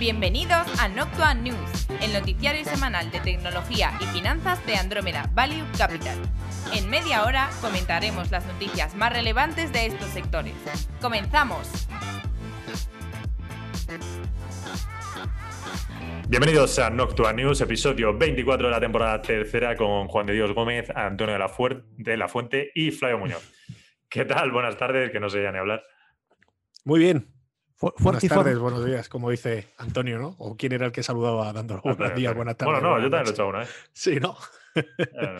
Bienvenidos a Noctua News, el noticiario semanal de tecnología y finanzas de Andrómeda Value Capital. En media hora comentaremos las noticias más relevantes de estos sectores. ¡Comenzamos! Bienvenidos a Noctua News, episodio 24 de la temporada tercera con Juan de Dios Gómez, Antonio de la, de la Fuente y Flavio Muñoz. ¿Qué tal? Buenas tardes, que no se ni hablar. Muy bien, Buenas tardes, buenos días, como dice Antonio, ¿no? ¿O quién era el que saludaba dando buenos días, buenas tardes? Bueno, no, yo también lo he hecho una vez. Sí, ¿no? Eh,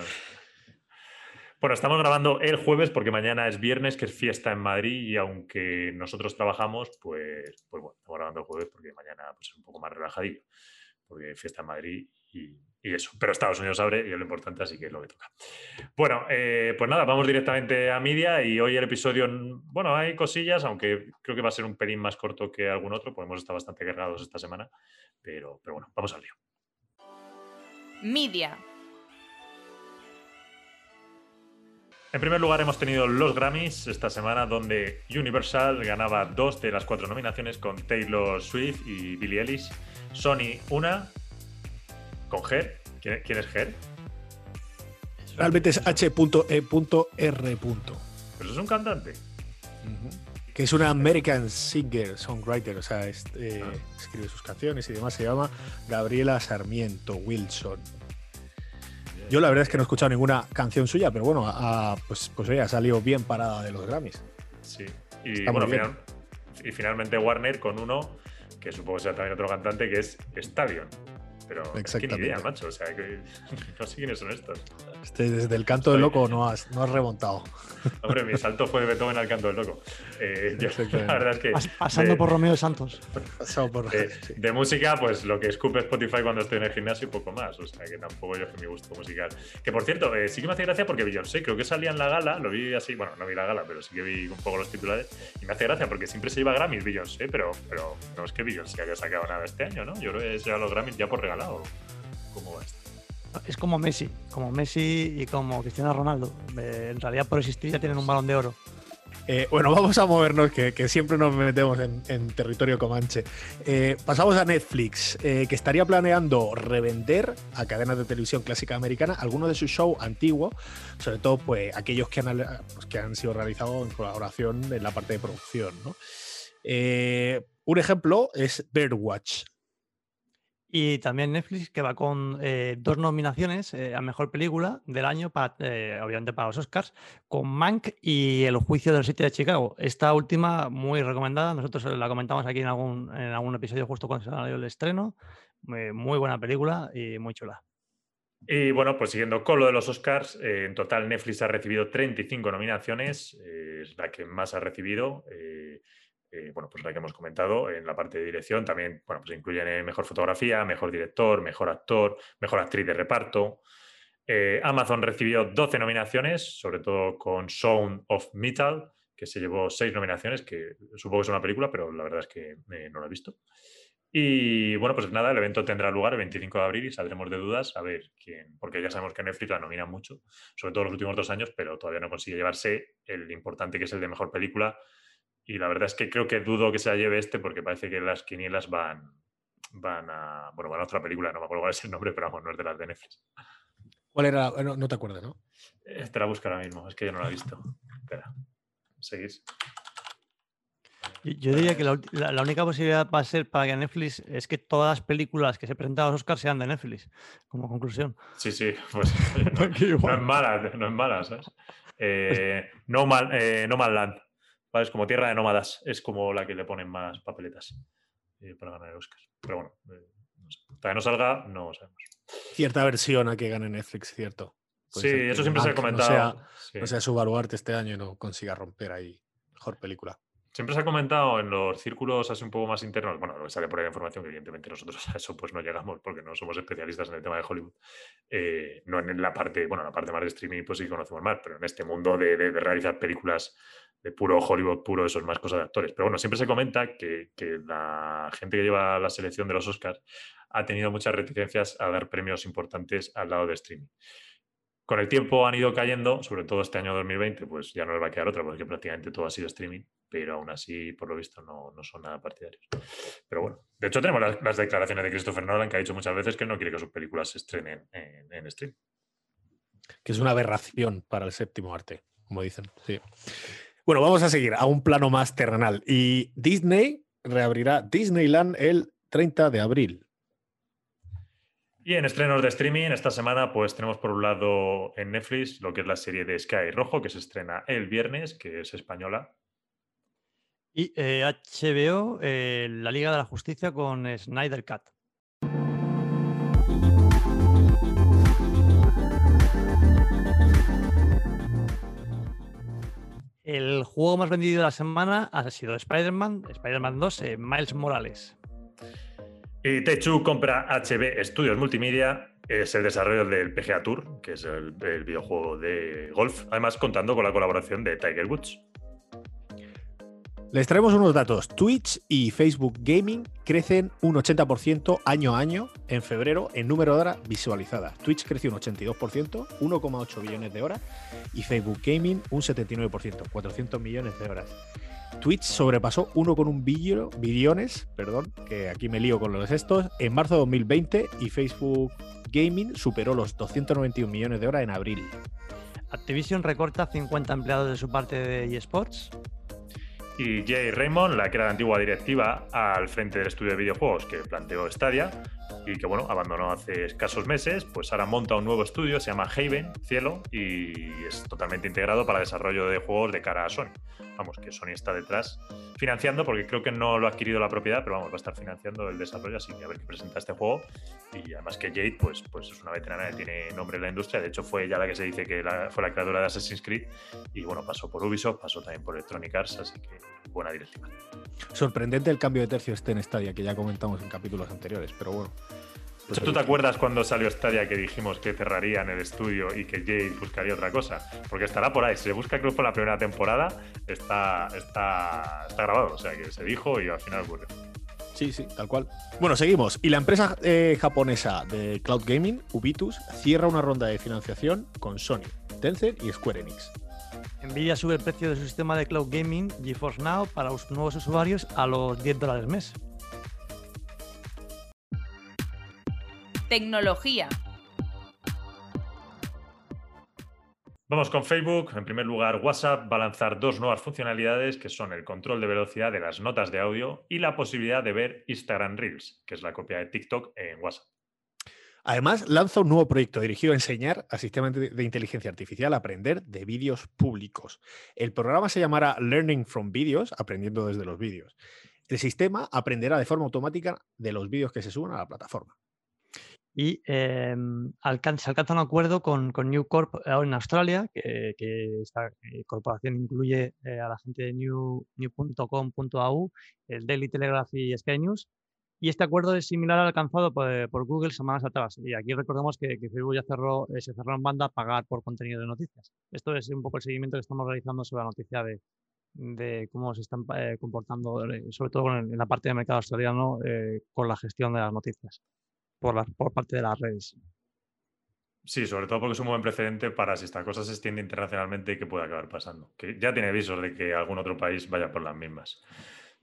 bueno, estamos grabando el jueves porque mañana es viernes, que es fiesta en Madrid, y aunque nosotros trabajamos, pues, pues bueno, estamos grabando el jueves porque mañana pues, es un poco más relajadillo, porque fiesta en Madrid y, eso. Pero Estados Unidos abre y es lo importante, así que es lo que toca. Bueno, eh, pues nada, vamos directamente a media y hoy el episodio, bueno, hay cosillas, aunque creo que va a ser un pelín más corto que algún otro, podemos estar bastante cargados esta semana, pero, pero bueno, vamos al lío. Media. En primer lugar hemos tenido los Grammys esta semana donde Universal ganaba dos de las cuatro nominaciones con Taylor Swift y Billie Eilish. Sony una con Ger. ¿Quién, es Ger? Realmente es H.E.R. Pero es un cantante. Que es una American singer, songwriter, o sea, eh, ah. escribe sus canciones y demás. Se llama Gabriela Sarmiento Wilson. Yo la verdad es que no he escuchado ninguna canción suya, pero bueno, pues, pues ha salido bien parada de los Grammys. Sí, y, bueno, y finalmente Warner con uno que supongo que sea también otro cantante, que es Stadion. Pero qué idea, macho. O sea, que no sé quiénes son estos. Este, desde el canto del loco no has, no has remontado. Hombre, mi salto fue de Beethoven al canto del loco. Eh, la verdad es que. Pasando por Romeo Santos. por... de música, pues lo que escupe Spotify cuando estoy en el gimnasio y poco más. O sea, que tampoco yo que mi gusto musical. Que por cierto, eh, sí que me hace gracia porque Beyoncé, creo que salía en la gala, lo vi así, bueno, no vi la gala, pero sí que vi un poco los titulares. Y me hace gracia porque siempre se lleva Grammys Beyoncé, pero, pero no es que Beyoncé haya sacado nada este año, ¿no? Yo creo que se lleva los Grammys ya por regalado. ¿Cómo va esto? Es como Messi, como Messi y como Cristiano Ronaldo. Eh, en realidad por existir ya tienen un balón de oro. Eh, bueno, vamos a movernos, que, siempre nos metemos en, territorio comanche. Eh, pasamos a Netflix, que estaría planeando revender a cadenas de televisión clásica americana algunos de sus shows antiguos, sobre todo pues, aquellos que han, pues, que han sido realizados en colaboración en la parte de producción. un ejemplo es Birdwatch, y también Netflix, que va con eh, dos nominaciones eh, a Mejor Película del año, eh, obviamente para los Oscars, con Mank y El Juicio del Sitio de Chicago. Esta última muy recomendada, nosotros la comentamos aquí en algún, en algún episodio justo cuando se salió el estreno. muy buena película y muy chula. Y bueno, pues siguiendo con lo de los Oscars, en total Netflix ha recibido 35 nominaciones, es la que más ha recibido. Bueno, pues la que hemos comentado en la parte de dirección, también, bueno, pues incluyen eh, mejor fotografía, mejor director, mejor actor, mejor actriz de reparto. Eh, Amazon recibió 12 nominaciones, sobre todo con Sound of Metal, que se llevó 6 nominaciones, que supongo que es una película, pero la verdad es que no la he visto. Y bueno, pues nada, el evento tendrá lugar el 25 de abril y saldremos de dudas a ver quién, porque ya sabemos que Netflix la nomina mucho, sobre todo los últimos dos años, pero todavía no consigue llevarse el importante que es el de mejor película, y la verdad es que creo que dudo que se la lleve este porque parece que las quinielas van, van a. Bueno, van a otra película, no me acuerdo cuál es el nombre, pero vamos, no es de las de Netflix. ¿Cuál era? No, te acuerdas, ¿no? Te la busco ahora mismo, es que yo no la he visto. Espera, seguís. Yo diría que la, única posibilidad va a ser para que Netflix es que todas las películas que se presentan a los Oscars sean de Netflix, como conclusión. Sí, sí, pues no, es mala, no es mala, ¿sabes? Eh, no, mal, eh, no Land. Es como tierra de nómadas, es como la que le ponen más papeletas eh, para ganar el Oscar. Pero bueno, eh, hasta que no salga, no sabemos. Cierta versión a que gane Netflix, cierto. sí, eso siempre se ha comentado. No sea, su baluarte este año y no consiga romper ahí mejor película. Siempre se ha comentado en los círculos así un poco más internos, bueno, que sale por ahí la información, que evidentemente nosotros a eso pues no llegamos porque no somos especialistas en el tema de Hollywood. Eh, no en la parte, bueno, la parte más de streaming pues sí conocemos más, pero en este mundo de realizar películas de puro Hollywood puro, eso es más cosa de actores. Pero bueno, siempre se comenta que, la gente que lleva la selección de los Oscars ha tenido muchas reticencias a dar premios importantes al lado de streaming. Con el tiempo han ido cayendo, sobre todo este año 2020, pues ya no les va a quedar otra, porque prácticamente todo ha sido streaming, pero aún así, por lo visto, no, son nada partidarios. Pero bueno, de hecho tenemos las, declaraciones de Christopher Nolan, que ha dicho muchas veces que no quiere que sus películas se estrenen en, en stream. Que es una aberración para el séptimo arte, como dicen. Sí. Bueno, vamos a seguir a un plano más terrenal. Y Disney reabrirá Disneyland el 30 de abril. Y en estrenos de streaming, esta semana, pues tenemos por un lado en Netflix lo que es la serie de Sky Rojo, que se estrena el viernes, que es española. Y HBO, eh, eh, la Liga de la Justicia con Snyder Cut. El juego más vendido de la semana ha sido Spider-Man, Spider-Man 2, eh, Miles Morales. Y Techu compra HB Studios Multimedia, es el desarrollo del PGA Tour, que es el, videojuego de golf, además contando con la colaboración de Tiger Woods. Les traemos unos datos. Twitch y Facebook Gaming crecen un 80% año a año en febrero en número de horas visualizadas. Twitch creció un 82%, 1,8 billones de horas, y Facebook Gaming un 79%, 400 millones de horas. Twitch sobrepasó 1,1 billones, perdón, que aquí me lío con los estos, en marzo de 2020 y Facebook Gaming superó los 291 millones de horas en abril. Activision recorta 50 empleados de su parte de eSports. Y Jay Raymond, la que era la antigua directiva al frente del estudio de videojuegos que planteó Stadia, y que bueno, abandonó hace escasos meses, pues ahora monta un nuevo estudio, se llama Haven, Cielo, y es totalmente integrado para desarrollo de juegos de cara a Sony. Vamos, que Sony está detrás financiando, porque creo que no lo ha adquirido la propiedad, pero vamos, va a estar financiando el desarrollo, así que a ver qué presenta este juego. Y además que Jade, pues, pues es una veterana que tiene nombre en la industria, de hecho fue ella la que se dice que fue la creadora de Assassin's Creed, y bueno, pasó por Ubisoft, pasó también por Electronic Arts, así que buena directiva. Sorprendente el cambio de tercio este en Stadia, que ya comentamos en capítulos anteriores, pero bueno. Pues ¿Tú te acuerdas cuando salió Stadia que dijimos que cerrarían el estudio y que Jade buscaría otra cosa? Porque estará por ahí. Si se busca, creo que fue la primera temporada, está, está, está grabado. O sea, que se dijo y al final ocurrió. Sí, sí, tal cual. Bueno, seguimos. Y la empresa eh, japonesa de cloud gaming, Ubitus, cierra una ronda de financiación con Sony, Tencent y Square Enix. Nvidia sube el precio de su sistema de cloud gaming GeForce Now para los nuevos usuarios a los 10 dólares mes. Tecnología. Vamos con Facebook. En primer lugar, WhatsApp va a lanzar dos nuevas funcionalidades que son el control de velocidad de las notas de audio y la posibilidad de ver Instagram Reels, que es la copia de TikTok en WhatsApp. Además, lanza un nuevo proyecto dirigido a enseñar a sistemas de inteligencia artificial a aprender de vídeos públicos. El programa se llamará Learning from Videos, aprendiendo desde los vídeos. El sistema aprenderá de forma automática de los vídeos que se suban a la plataforma. Y eh, se alcanza un acuerdo con, con New Corp en Australia, que, esta eh, corporación incluye eh, a la gente de new.com.au, el Daily Telegraph y Sky News, y este acuerdo es similar al alcanzado por, Google semanas atrás. Y aquí recordemos que, Facebook ya cerró, eh, se cerró en banda a pagar por contenido de noticias. Esto es un poco el seguimiento que estamos realizando sobre la noticia de, de cómo se están eh, comportando, eh, sobre todo en, la parte del mercado australiano, con la gestión de las noticias por, parte de las redes. Sí, sobre todo porque es un buen precedente para si esta cosa se extiende internacionalmente y que puede acabar pasando. Que ya tiene avisos de que algún otro país vaya por las mismas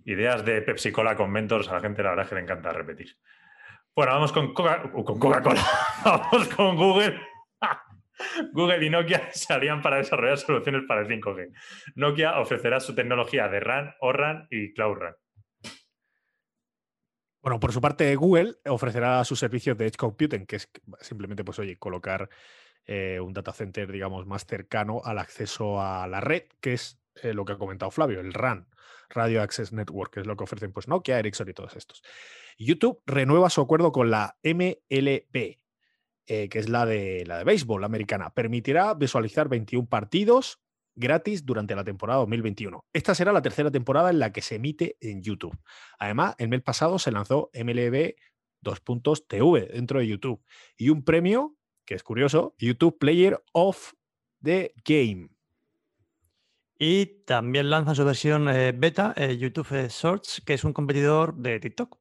ideas de Pepsi Cola con mentors a la gente la verdad es que le encanta repetir. Bueno, vamos con uh, Coca-Cola. vamos con Google. Google y Nokia se harían para desarrollar soluciones para el 5G. Nokia ofrecerá su tecnología de RAN, ORAN y Cloud RAN. Bueno, por su parte, Google ofrecerá sus servicios de Edge Computing, que es simplemente, pues, oye, colocar eh, un data center, digamos, más cercano al acceso a la red, que es eh, lo que ha comentado Flavio, el RAN. Radio Access Network, que es lo que ofrecen pues Nokia, Ericsson y todos estos. YouTube renueva su acuerdo con la MLB, eh, que es la de, la de béisbol americana. Permitirá visualizar 21 partidos gratis durante la temporada 2021. Esta será la tercera temporada en la que se emite en YouTube. Además, el mes pasado se lanzó MLB 2.tv dentro de YouTube y un premio que es curioso, YouTube Player of the Game. Y también lanza su versión eh, beta, eh, YouTube Shorts, que es un competidor de TikTok.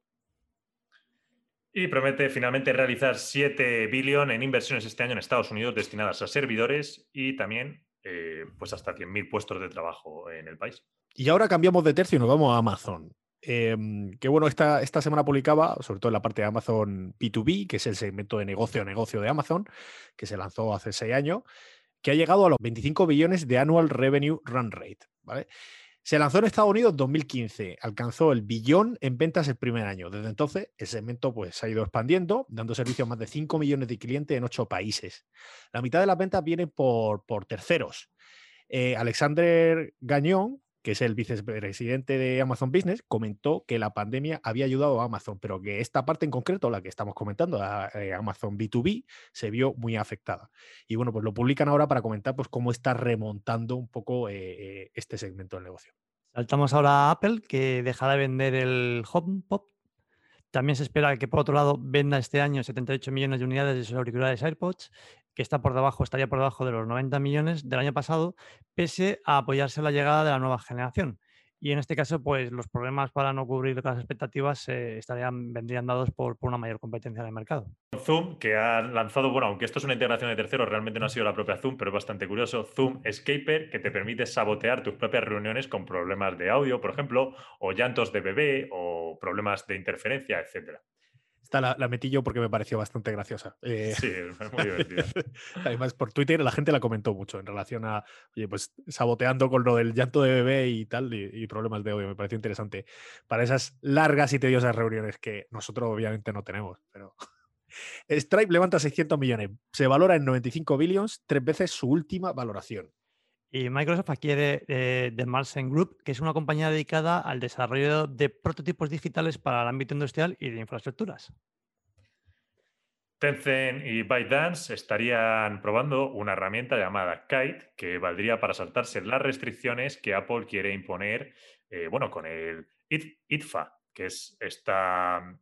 Y promete finalmente realizar 7 billones en inversiones este año en Estados Unidos destinadas a servidores y también eh, pues hasta 100.000 puestos de trabajo en el país. Y ahora cambiamos de tercio y nos vamos a Amazon. Em, que bueno, esta, esta semana publicaba, sobre todo en la parte de Amazon B2B, que es el segmento de negocio a negocio de Amazon, que se lanzó hace seis años, que ha llegado a los 25 billones de annual revenue run rate. ¿vale? Se lanzó en Estados Unidos en 2015, alcanzó el billón en ventas el primer año. Desde entonces, el segmento pues, ha ido expandiendo, dando servicio a más de 5 millones de clientes en 8 países. La mitad de las ventas vienen por, por terceros. Eh, Alexander Gañón, que es el vicepresidente de Amazon Business, comentó que la pandemia había ayudado a Amazon, pero que esta parte en concreto, la que estamos comentando, eh, Amazon B2B, se vio muy afectada. Y bueno, pues lo publican ahora para comentar pues, cómo está remontando un poco eh, eh, este segmento del negocio. Saltamos ahora a Apple, que dejará de vender el HomePod. También se espera que, por otro lado, venda este año 78 millones de unidades de sus auriculares AirPods que está por debajo, estaría por debajo de los 90 millones del año pasado, pese a apoyarse la llegada de la nueva generación. Y en este caso, pues los problemas para no cubrir las expectativas eh, estarían, vendrían dados por, por, una mayor competencia en el mercado. Zoom, que ha lanzado, bueno, aunque esto es una integración de terceros, realmente no ha sido la propia Zoom, pero es bastante curioso. Zoom Escaper, que te permite sabotear tus propias reuniones con problemas de audio, por ejemplo, o llantos de bebé, o problemas de interferencia, etcétera la, la, metí yo porque me pareció bastante graciosa. Eh, sí, es muy divertida. Además, por Twitter la gente la comentó mucho en relación a, oye, pues saboteando con lo del llanto de bebé y tal, y, problemas de audio. Me pareció interesante para esas largas y tediosas reuniones que nosotros obviamente no tenemos. Pero Stripe levanta 600 millones, se valora en 95 billions, tres veces su última valoración. Y Microsoft adquiere eh, The Marsen Group, que es una compañía dedicada al desarrollo de prototipos digitales para el ámbito industrial y de infraestructuras. Tencent y ByteDance estarían probando una herramienta llamada Kite que valdría para saltarse las restricciones que Apple quiere imponer, eh, bueno, con el ITFA, que es esta,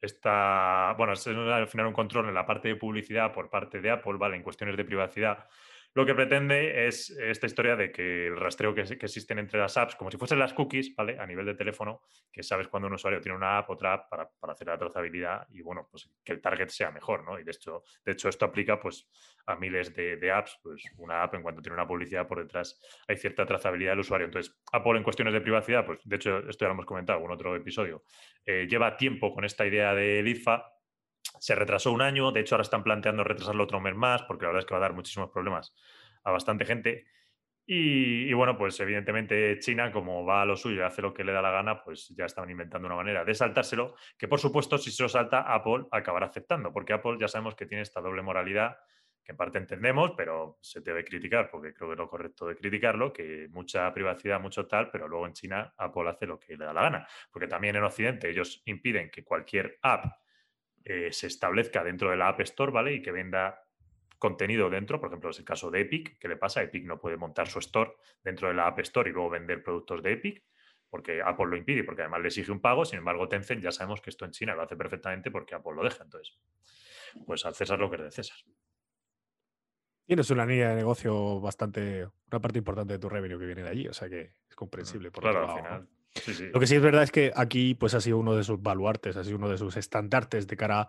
esta, bueno, es al final un control en la parte de publicidad por parte de Apple, ¿vale? En cuestiones de privacidad lo que pretende es esta historia de que el rastreo que, existen entre las apps, como si fuesen las cookies, ¿vale? A nivel de teléfono, que sabes cuando un usuario tiene una app, otra app para, hacer la trazabilidad y, bueno, pues que el target sea mejor, ¿no? Y de hecho, de hecho esto aplica, pues, a miles de, apps. Pues una app, en cuanto tiene una publicidad por detrás, hay cierta trazabilidad del usuario. Entonces, Apple en cuestiones de privacidad, pues, de hecho, esto ya lo hemos comentado en otro episodio, eh, lleva tiempo con esta idea del IFA, se retrasó un año, de hecho ahora están planteando retrasarlo otro mes más, porque la verdad es que va a dar muchísimos problemas a bastante gente. Y, bueno, pues evidentemente China, como va a lo suyo y hace lo que le da la gana, pues ya estaban inventando una manera de saltárselo, que por supuesto si se lo salta Apple acabará aceptando, porque Apple ya sabemos que tiene esta doble moralidad, que en parte entendemos, pero se debe criticar, porque creo que es lo correcto de criticarlo, que mucha privacidad, mucho tal, pero luego en China Apple hace lo que le da la gana, porque también en Occidente ellos impiden que cualquier app eh, se establezca dentro de la App Store, ¿vale? Y que venda contenido dentro, por ejemplo, es el caso de Epic, ¿qué le pasa? Epic no puede montar su store dentro de la App Store y luego vender productos de Epic, porque Apple lo impide, porque además le exige un pago, sin embargo, Tencent ya sabemos que esto en China lo hace perfectamente porque Apple lo deja, entonces, pues al César lo que es de César. Tienes una línea de negocio bastante, una parte importante de tu revenue que viene de allí, o sea que es comprensible. Por claro, al final. Lo que sí es verdad es que aquí pues ha sido uno de sus baluartes, ha sido uno de sus estandartes de cara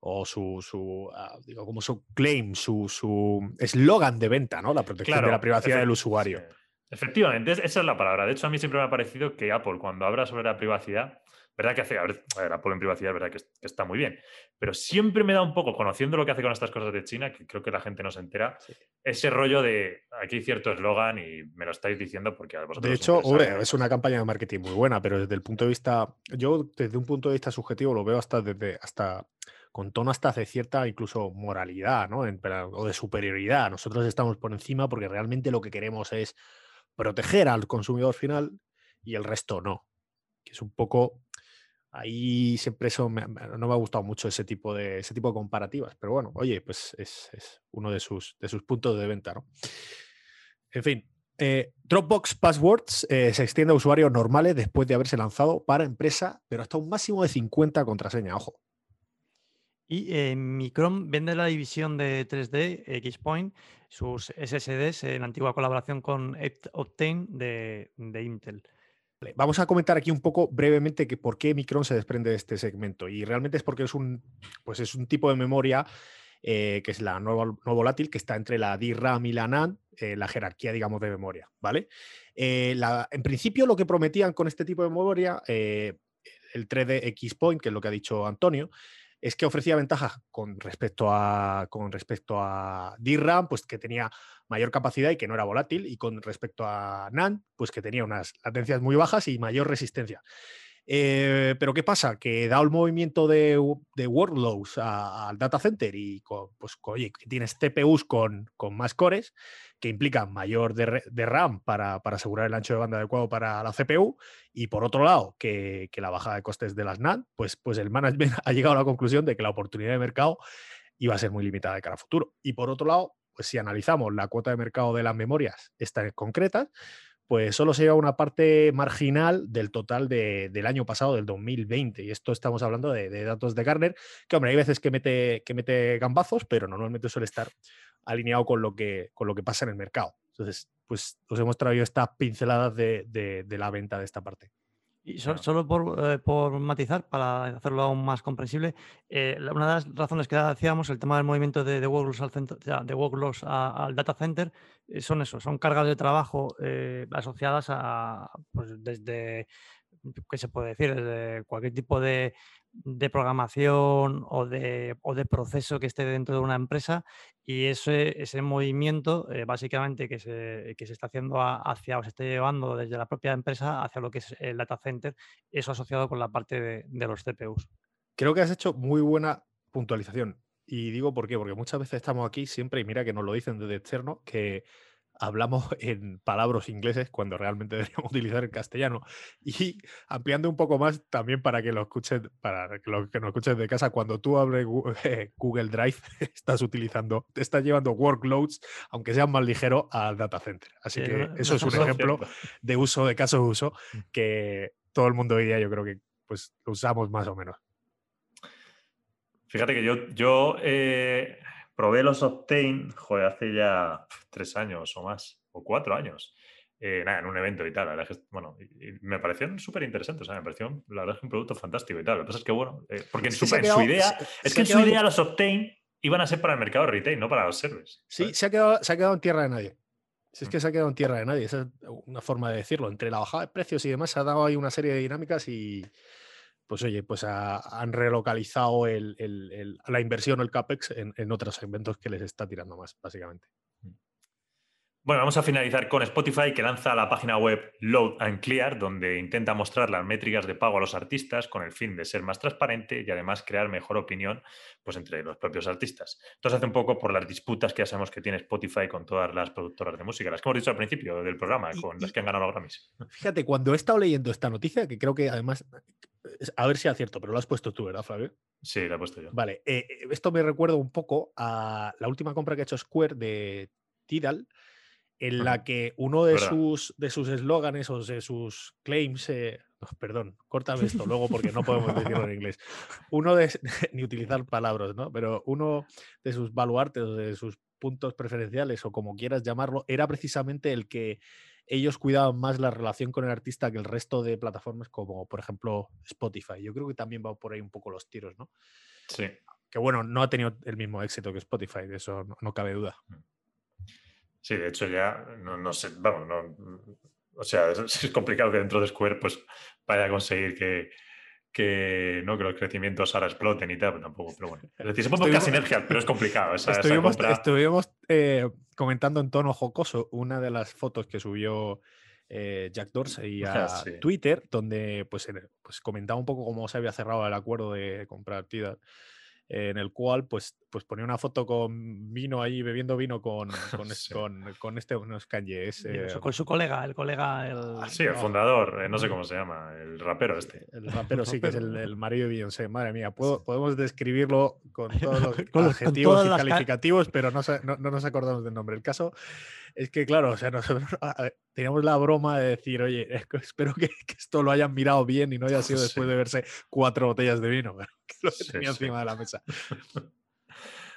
o su, su ah, digo, como su claim, su eslogan de venta, ¿no? La protección de la privacidad del usuario. Efectivamente, esa es la palabra. De hecho, a mí siempre me ha parecido que Apple, cuando habla sobre la privacidad, verdad que hace, a ver, Apple en privacidad verdad que, está muy bien, pero siempre me da un poco, conociendo lo que hace con estas cosas de China, que creo que la gente no se entera, ese rollo de aquí hay cierto eslogan y me lo estáis diciendo porque a vosotros. De hecho, es una campaña de marketing muy buena, pero desde el punto de vista, yo desde un punto de vista subjetivo lo veo hasta desde hasta con tono hasta de cierta incluso moralidad, ¿no? o de superioridad. Nosotros estamos por encima porque realmente lo que queremos es proteger al consumidor final y el resto no. Que es un poco ahí siempre eso no me ha gustado mucho ese tipo de ese tipo de comparativas, pero bueno, oye, pues es, uno de sus, de sus puntos de venta, ¿no? En fin, eh, Dropbox Passwords eh, se extiende a usuarios normales después de haberse lanzado para empresa, pero hasta un máximo de 50 contraseñas, ojo. Y eh, Micron vende la división de 3D, Xpoint, sus SSDs en antigua colaboración con Optane de, Intel. Vamos a comentar aquí un poco brevemente que por qué Micron se desprende de este segmento. Y realmente es porque es un, pues es un tipo de memoria eh, que es la no, volátil, que está entre la DRAM y la NAND, eh, la jerarquía, digamos, de memoria, ¿vale? Eh, en principio, lo que prometían con este tipo de memoria, el 3D X-Point, que es lo que ha dicho Antonio, es que ofrecía ventajas con respecto a, con respecto a DRAM, pues que tenía mayor capacidad y que no era volátil, y con respecto a NAND, pues que tenía unas latencias muy bajas y mayor resistencia. Eh, pero ¿qué pasa? Que dado el movimiento de, workloads al data center y pues, oye, tienes TPUs con, con, más cores, que implican mayor de, RAM para, asegurar el ancho de banda adecuado para la CPU, y por otro lado, que, la bajada de costes de las NAND, pues, pues el management ha llegado a la conclusión de que la oportunidad de mercado iba a ser muy limitada de cara a futuro. Y por otro lado, pues si analizamos la cuota de mercado de las memorias, estas concretas, pues solo se lleva una parte marginal del total del año pasado, del 2020. Y esto estamos hablando de, datos de Garner, que hombre, hay veces que mete, que mete gambazos, pero normalmente suele estar alineado con lo que, con lo que pasa en el mercado. Entonces, pues os hemos traído estas pinceladas de la venta de esta parte. Y solo eh, por, matizar, para hacerlo aún más comprensible, eh, una de las razones que decíamos, el tema del movimiento de, de workloads, al, de al data center, eh, son eso, son cargas de trabajo asociadas a, pues desde, ¿qué se puede decir? Desde cualquier tipo de, de programación o de, o de, proceso que esté dentro de una empresa y ese, ese movimiento eh, básicamente que se, que se, está haciendo hacia o se está llevando desde la propia empresa hacia lo que es el data center, eso asociado con la parte de, los CPUs. Creo que has hecho muy buena puntualización. Y digo por qué, porque muchas veces estamos aquí siempre, y mira que nos lo dicen desde externo, que hablamos en palabras ingleses cuando realmente deberíamos utilizar el castellano. Y ampliando un poco más también para que lo escuchen, para que lo que nos escuchen de casa, cuando tú abres Google Drive, estás utilizando, te estás llevando workloads, aunque sean más ligeros, al data center. Así que eso es un ejemplo de uso, de caso de uso, mm. que todo el mundo hoy día yo creo que pues lo usamos más o menos. Fíjate que yo, yo eh, probé los Optane, joder, hace ya tres años o más, o cuatro años. Eh, nada, en un evento y tal. La verdad es que, bueno, me parecieron súper interesantes. O sea, me pareció, la verdad es que un producto fantástico y tal. Lo que pasa es que, bueno, eh, porque en, su, idea, es que en su idea los Optane iban a ser para el mercado retail, no para los servers. Sí, se ha, quedado, se ha quedado en tierra de nadie. Si es que mm. se ha quedado en tierra de nadie, esa es una forma de decirlo. Entre la bajada de precios y demás, se ha dado ahí una serie de dinámicas y, pues oye, pues han relocalizado la inversión o el CAPEX en, en, otros segmentos que les está tirando más, básicamente. Bueno, vamos a finalizar con Spotify, que lanza la página web Load and Clear, donde intenta mostrar las métricas de pago a los artistas con el fin de ser más transparente y además crear mejor opinión pues, entre los propios artistas. Esto se hace un poco por las disputas que ya sabemos que tiene Spotify con todas las productoras de música, las que hemos dicho al principio del programa, con las que han ganado los Grammys. Fíjate, cuando he estado leyendo esta noticia, que creo que además, a ver si es cierto, pero lo has puesto tú, ¿verdad, Flavio? Sí, lo he puesto yo. Vale, eh, eh, esto me recuerda un poco a la última compra que ha hecho Square de Tidal en la que uno de sus de sus eslóganes o de sus claims, eh, perdón, córtame esto luego porque no podemos decirlo en inglés, uno de, ni utilizar palabras, ¿no? Pero uno de sus baluartes o de sus puntos preferenciales o como quieras llamarlo, era precisamente el que ellos cuidaban más la relación con el artista que el resto de plataformas como por ejemplo Spotify. Yo creo que también va por ahí un poco los tiros, ¿no? Sí. Que bueno, no ha tenido el mismo éxito que Spotify, de eso no cabe duda. Mm. Sí, de hecho ya no, sé, vamos, no, o sea, es, complicado que dentro de Square pues vaya a conseguir que, que, ¿no? que los crecimientos ahora exploten y tal, pero tampoco, pero bueno. Es decir, se puede buscar sinergia, pero es complicado. estuvimos, eh, comentando en tono jocoso una de las fotos que subió eh, Jack Dorsey a Twitter, donde pues, pues comentaba un poco cómo se había cerrado el acuerdo de comprar Tidal en el cual pues, pues ponía una foto con vino ahí, bebiendo vino con, con, con, este, unos eh, con su colega, el colega... El, ah, sí, el fundador, eh, no sé cómo se llama, el rapero este. El rapero sí, que es el, marido de Beyoncé. Madre mía, podemos describirlo con todos los adjetivos y calificativos, pero no, no, no, nos acordamos del nombre. El caso es que, claro, o sea, nosotros teníamos la broma de decir, oye, espero que, esto lo hayan mirado bien y no haya sido después de verse cuatro botellas de vino, que lo tenía encima de la mesa.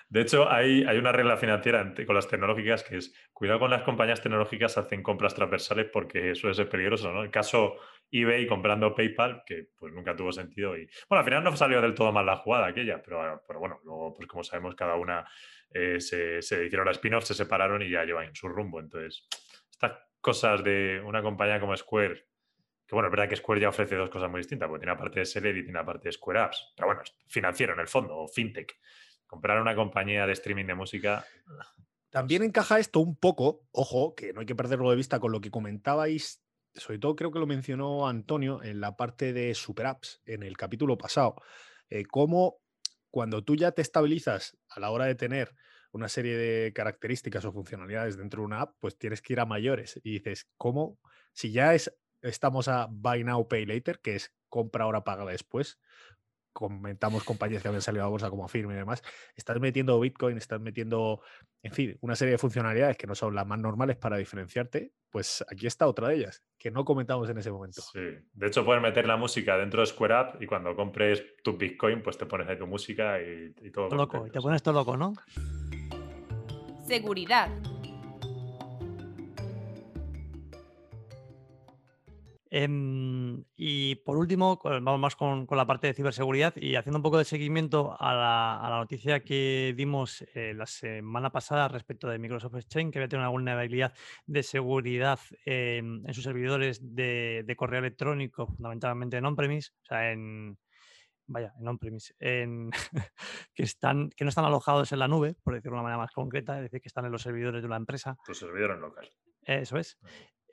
De hecho, hay, hay una regla financiera con las tecnológicas que es cuidado con las compañías tecnológicas hacen compras transversales porque suele ser peligroso, ¿no? El caso eBay comprando PayPal, que pues nunca tuvo sentido y bueno, al final no salió del todo mal la jugada aquella, pero, pero bueno, luego pues como sabemos cada una eh, se, hicieron las spin-offs, se separaron y ya llevan su rumbo. Entonces, estas cosas de una compañía como Square, que bueno, es verdad que Square ya ofrece dos cosas muy distintas, porque tiene una parte de Seller y tiene una parte de Square Apps, pero bueno, financiero en el fondo, o fintech. Comprar una compañía de streaming de música. También encaja esto un poco, ojo, que no hay que perderlo de vista con lo que comentabais, sobre todo creo que lo mencionó Antonio en la parte de Super Apps, en el capítulo pasado, eh, cómo cuando tú ya te estabilizas a la hora de tener una serie de características o funcionalidades dentro de una app, pues tienes que ir a mayores. Y dices, ¿cómo? Si ya es, estamos a Buy Now, Pay Later, que es compra ahora, paga después, comentamos compañías que habían salido a bolsa como Firme y demás, estás metiendo Bitcoin, estás metiendo, en fin, una serie de funcionalidades que no son las más normales para diferenciarte, pues aquí está otra de ellas, que no comentamos en ese momento. Sí, de hecho puedes meter la música dentro de Square Up y cuando compres tu Bitcoin, pues te pones ahí tu música y, todo. loco, y te pones todo loco, ¿no? Seguridad. Em, y por último, vamos más con, la parte de ciberseguridad y haciendo un poco de seguimiento a la, noticia que dimos eh, la semana pasada respecto de Microsoft Exchange, que había tenido una vulnerabilidad de seguridad en sus servidores de, correo electrónico, fundamentalmente en on-premise, o sea, en, vaya, en on-premise, que, están, que no están alojados en la nube, por decirlo de una manera más concreta, es decir, que están en los servidores de una empresa. Tu servidor en local. Eso es.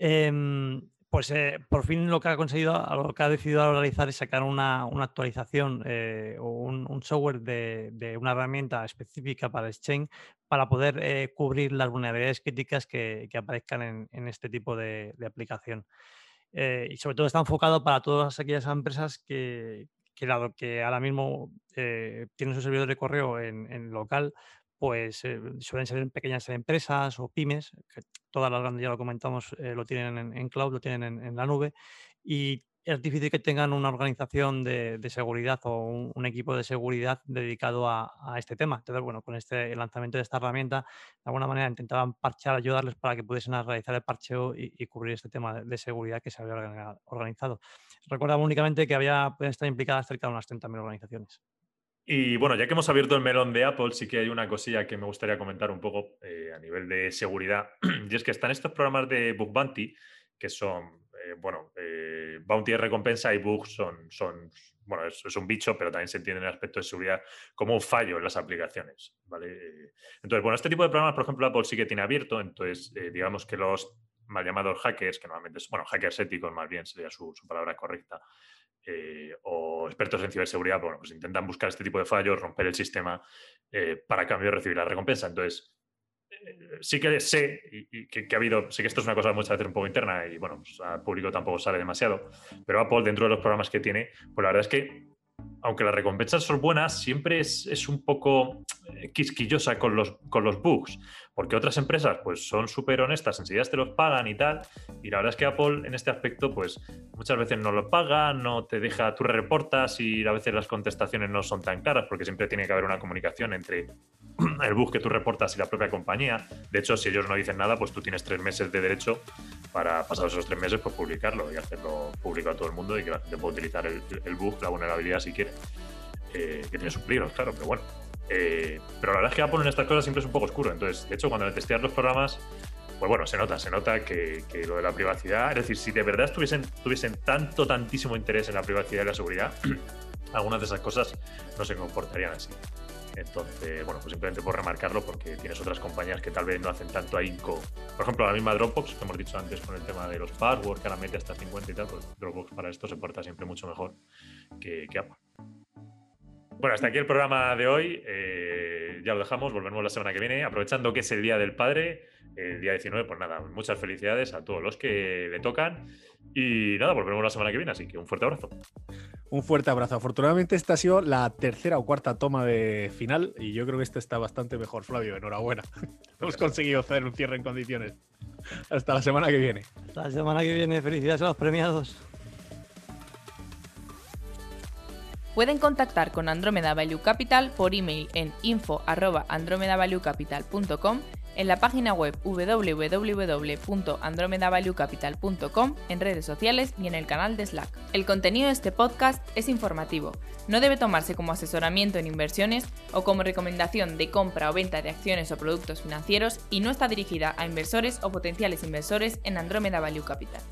Em, pues eh, por fin lo que ha conseguido, lo que ha decidido realizar es sacar una, actualización eh, o un, software de, una herramienta específica para Exchange para poder eh, cubrir las vulnerabilidades críticas que, aparezcan en, este tipo de, aplicación. y sobre todo está enfocado para todas aquellas empresas que, que, que ahora mismo tienen su servidor de correo en local, pues eh, suelen ser pequeñas empresas o pymes, que todas las grandes, ya lo comentamos, eh, lo tienen en, cloud, lo tienen en, la nube, y es difícil que tengan una organización de, seguridad o un, equipo de seguridad dedicado a, este tema. Entonces, bueno, con este lanzamiento de esta herramienta, de alguna manera intentaban parchear, ayudarles para que pudiesen realizar el parcheo y, cubrir este tema de, seguridad que se había organizado. Recordaba únicamente que había pueden estar implicadas cerca de unas 30.000 organizaciones. Y bueno, ya que hemos abierto el melón de Apple, sí que hay una cosilla que me gustaría comentar un poco eh, a nivel de seguridad. Y es que están estos programas de Bug Bounty, que son, eh, bueno, eh, Bounty es recompensa y Bugs son, son bueno, es, es, un bicho, pero también se entiende en el aspecto de seguridad como un fallo en las aplicaciones, ¿vale? Entonces, bueno, este tipo de programas, por ejemplo, Apple sí que tiene abierto, entonces, digamos que los mal llamados hackers, que normalmente, son, bueno, hackers éticos más bien sería su palabra correcta, eh, o expertos en ciberseguridad, bueno, pues intentan buscar este tipo de fallos, romper el sistema eh, para cambio recibir la recompensa. Entonces, eh, sí que sé y, que, ha habido, sé que esto es una cosa muchas veces un poco interna y bueno, pues al público tampoco sale demasiado, pero Apple dentro de los programas que tiene, pues la verdad es que aunque las recompensas son buenas, siempre es, un poco quisquillosa con los, con los bugs. Porque otras empresas pues son súper honestas, enseguida te los pagan y tal. Y la verdad es que Apple en este aspecto pues muchas veces no lo paga, no te deja, tú reportas y a veces las contestaciones no son tan caras porque siempre tiene que haber una comunicación entre el bug que tú reportas y la propia compañía. De hecho, si ellos no dicen nada, pues tú tienes tres meses de derecho para, pasar esos tres meses, pues publicarlo y hacerlo público a todo el mundo y que la gente pueda utilizar el, bug, la vulnerabilidad si quiere. Eh, que tiene sus peligros, claro, pero bueno. Eh, pero la verdad es que Apple en estas cosas siempre es un poco oscuro. Entonces, de hecho, cuando le testeas los programas, pues bueno, se nota, se nota que, lo de la privacidad, es decir, si de verdad tuviesen tanto, tantísimo interés en la privacidad y la seguridad, algunas de esas cosas no se comportarían así. Entonces, bueno, pues simplemente por remarcarlo porque tienes otras compañías que tal vez no hacen tanto ahínco. Por ejemplo, la misma Dropbox, que hemos dicho antes con el tema de los passwords, que ahora mete hasta 50 y tal, pues Dropbox para esto se porta siempre mucho mejor que, Apple. Bueno, hasta aquí el programa de hoy. Eh, ya lo dejamos, volvemos la semana que viene. Aprovechando que es el Día del Padre, el día 19, pues nada, muchas felicidades a todos los que le tocan. Y nada, volveremos la semana que viene, así que un fuerte abrazo. Un fuerte abrazo. Afortunadamente esta ha sido la tercera o cuarta toma de final y yo creo que esta está bastante mejor, Flavio. Enhorabuena. Hemos conseguido hacer un cierre en condiciones. Hasta la semana que viene. Hasta la semana que viene. Felicidades a los premiados. Pueden contactar con Andromeda Value Capital por email en info@andromedavaluecapital.com, en la página web www.andromedavaluecapital.com, en redes sociales y en el canal de Slack. El contenido de este podcast es informativo. No debe tomarse como asesoramiento en inversiones o como recomendación de compra o venta de acciones o productos financieros y no está dirigida a inversores o potenciales inversores en Andromeda Value Capital.